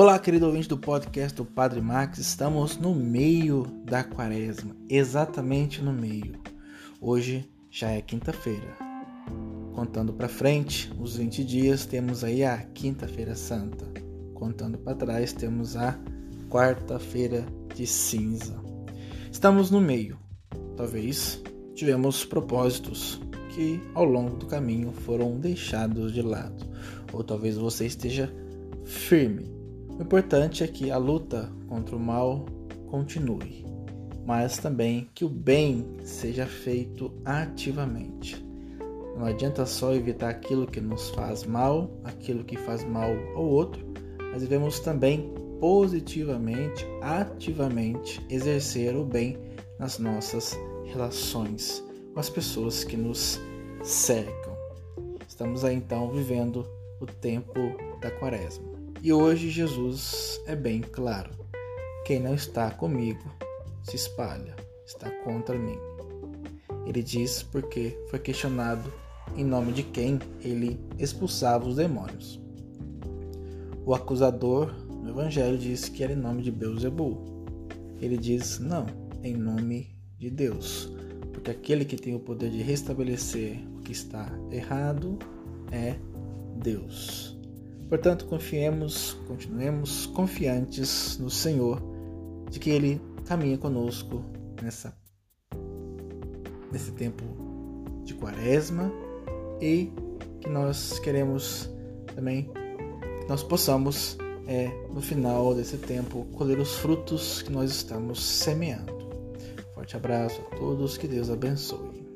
Olá, querido ouvinte do podcast do Padre Max. Estamos no meio da quaresma, exatamente no meio. Hoje já é quinta-feira. Contando para frente, os 20 dias, temos aí a Quinta-feira Santa. Contando para trás, temos a Quarta-feira de Cinza. Estamos no meio. Talvez tivemos propósitos que ao longo do caminho foram deixados de lado, ou talvez você esteja firme o importante é que a luta contra o mal continue, mas também que o bem seja feito ativamente. Não adianta só evitar aquilo que nos faz mal, aquilo que faz mal ao outro, mas devemos também positivamente, ativamente exercer o bem nas nossas relações com as pessoas que nos cercam. Estamos aí então vivendo o tempo da quaresma. E hoje Jesus é bem claro: quem não está comigo se espalha, está contra mim. Ele diz porque foi questionado em nome de quem ele expulsava os demônios. O acusador no evangelho diz que era em nome de Beuzebu. Ele diz não, em nome de Deus, porque aquele que tem o poder de restabelecer o que está errado é Deus. Portanto, confiemos, continuemos confiantes no Senhor, de que Ele caminha conosco nessa, nesse tempo de quaresma e que nós queremos também que nós possamos, é, no final desse tempo, colher os frutos que nós estamos semeando. Forte abraço a todos, que Deus abençoe.